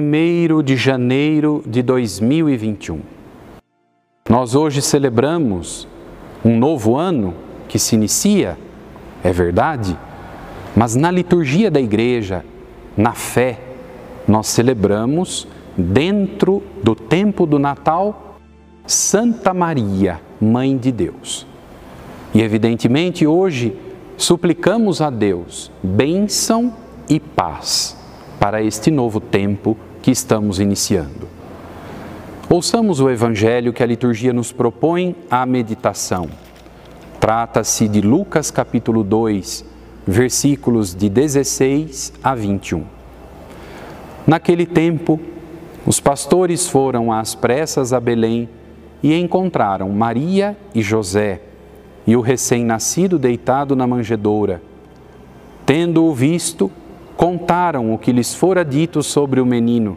1 de janeiro de 2021. Nós hoje celebramos um novo ano que se inicia, é verdade, mas na liturgia da igreja, na fé, nós celebramos, dentro do tempo do Natal, Santa Maria, Mãe de Deus. E evidentemente hoje suplicamos a Deus bênção e paz para este novo tempo que estamos iniciando. Ouçamos o Evangelho que a liturgia nos propõe à meditação. Trata-se de Lucas capítulo 2, versículos de 16 a 21. Naquele tempo, os pastores foram às pressas a Belém e encontraram Maria e José e o recém-nascido deitado na manjedoura. Tendo-o visto, contaram o que lhes fora dito sobre o menino.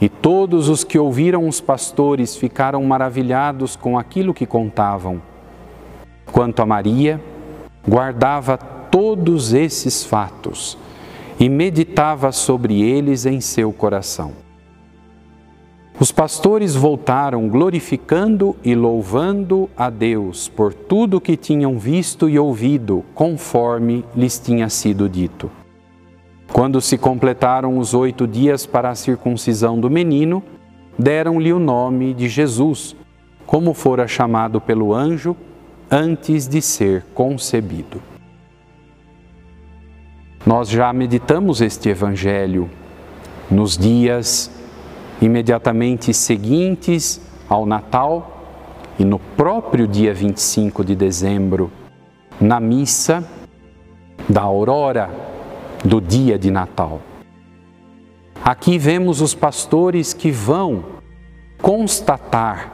E todos os que ouviram os pastores ficaram maravilhados com aquilo que contavam. Quanto a Maria, guardava todos esses fatos e meditava sobre eles em seu coração. Os pastores voltaram glorificando e louvando a Deus por tudo o que tinham visto e ouvido, conforme lhes tinha sido dito. Quando se completaram os oito dias para a circuncisão do menino, deram-lhe o nome de Jesus, como fora chamado pelo anjo antes de ser concebido. Nós já meditamos este Evangelho nos dias imediatamente seguintes ao Natal e no próprio dia 25 de dezembro, na missa da aurora do dia de Natal. Aqui vemos os pastores que vão constatar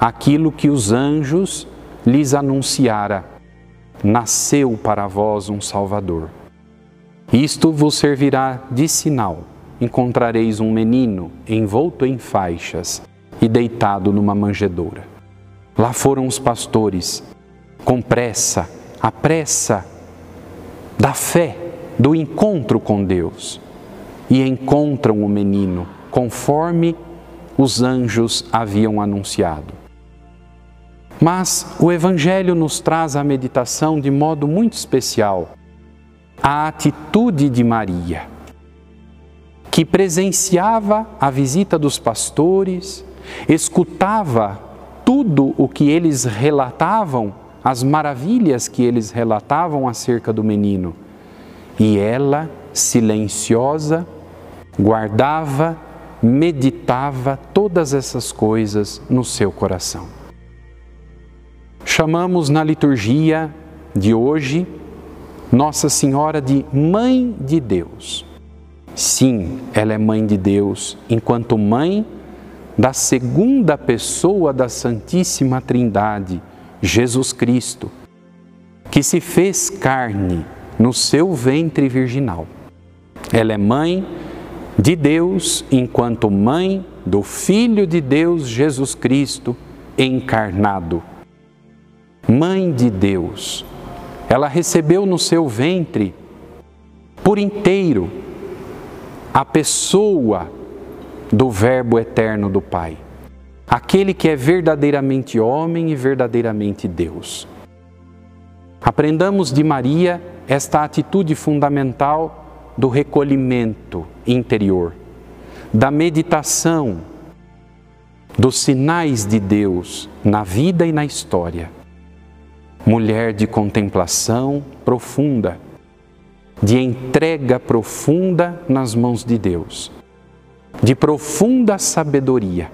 aquilo que os anjos lhes anunciara: nasceu para vós um Salvador. Isto vos servirá de sinal. Encontrareis um menino envolto em faixas e deitado numa manjedoura. Lá foram os pastores, com pressa, a pressa da fé do encontro com Deus e encontram o menino conforme os anjos haviam anunciado. Mas o Evangelho nos traz a meditação de modo muito especial a atitude de Maria, que presenciava a visita dos pastores, escutava tudo o que eles relatavam, as maravilhas que eles relatavam acerca do menino e ela, silenciosa, guardava, meditava todas essas coisas no seu coração. Chamamos na liturgia de hoje Nossa Senhora de Mãe de Deus. Sim, ela é Mãe de Deus, enquanto Mãe da segunda pessoa da Santíssima Trindade, Jesus Cristo, que se fez carne no seu ventre virginal. Ela é mãe de Deus, enquanto mãe do Filho de Deus Jesus Cristo encarnado. Mãe de Deus, ela recebeu no seu ventre por inteiro a pessoa do Verbo eterno do Pai, aquele que é verdadeiramente homem e verdadeiramente Deus. Aprendamos de Maria esta atitude fundamental do recolhimento interior, da meditação dos sinais de Deus na vida e na história. Mulher de contemplação profunda, de entrega profunda nas mãos de Deus, de profunda sabedoria.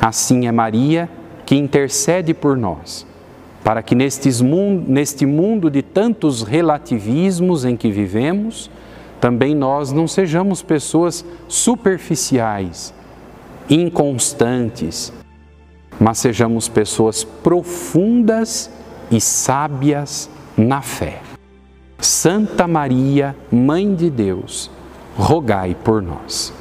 Assim é Maria que intercede por nós para que mundo, neste mundo de tantos relativismos em que vivemos, também nós não sejamos pessoas superficiais, inconstantes, mas sejamos pessoas profundas e sábias na fé. Santa Maria, Mãe de Deus, rogai por nós.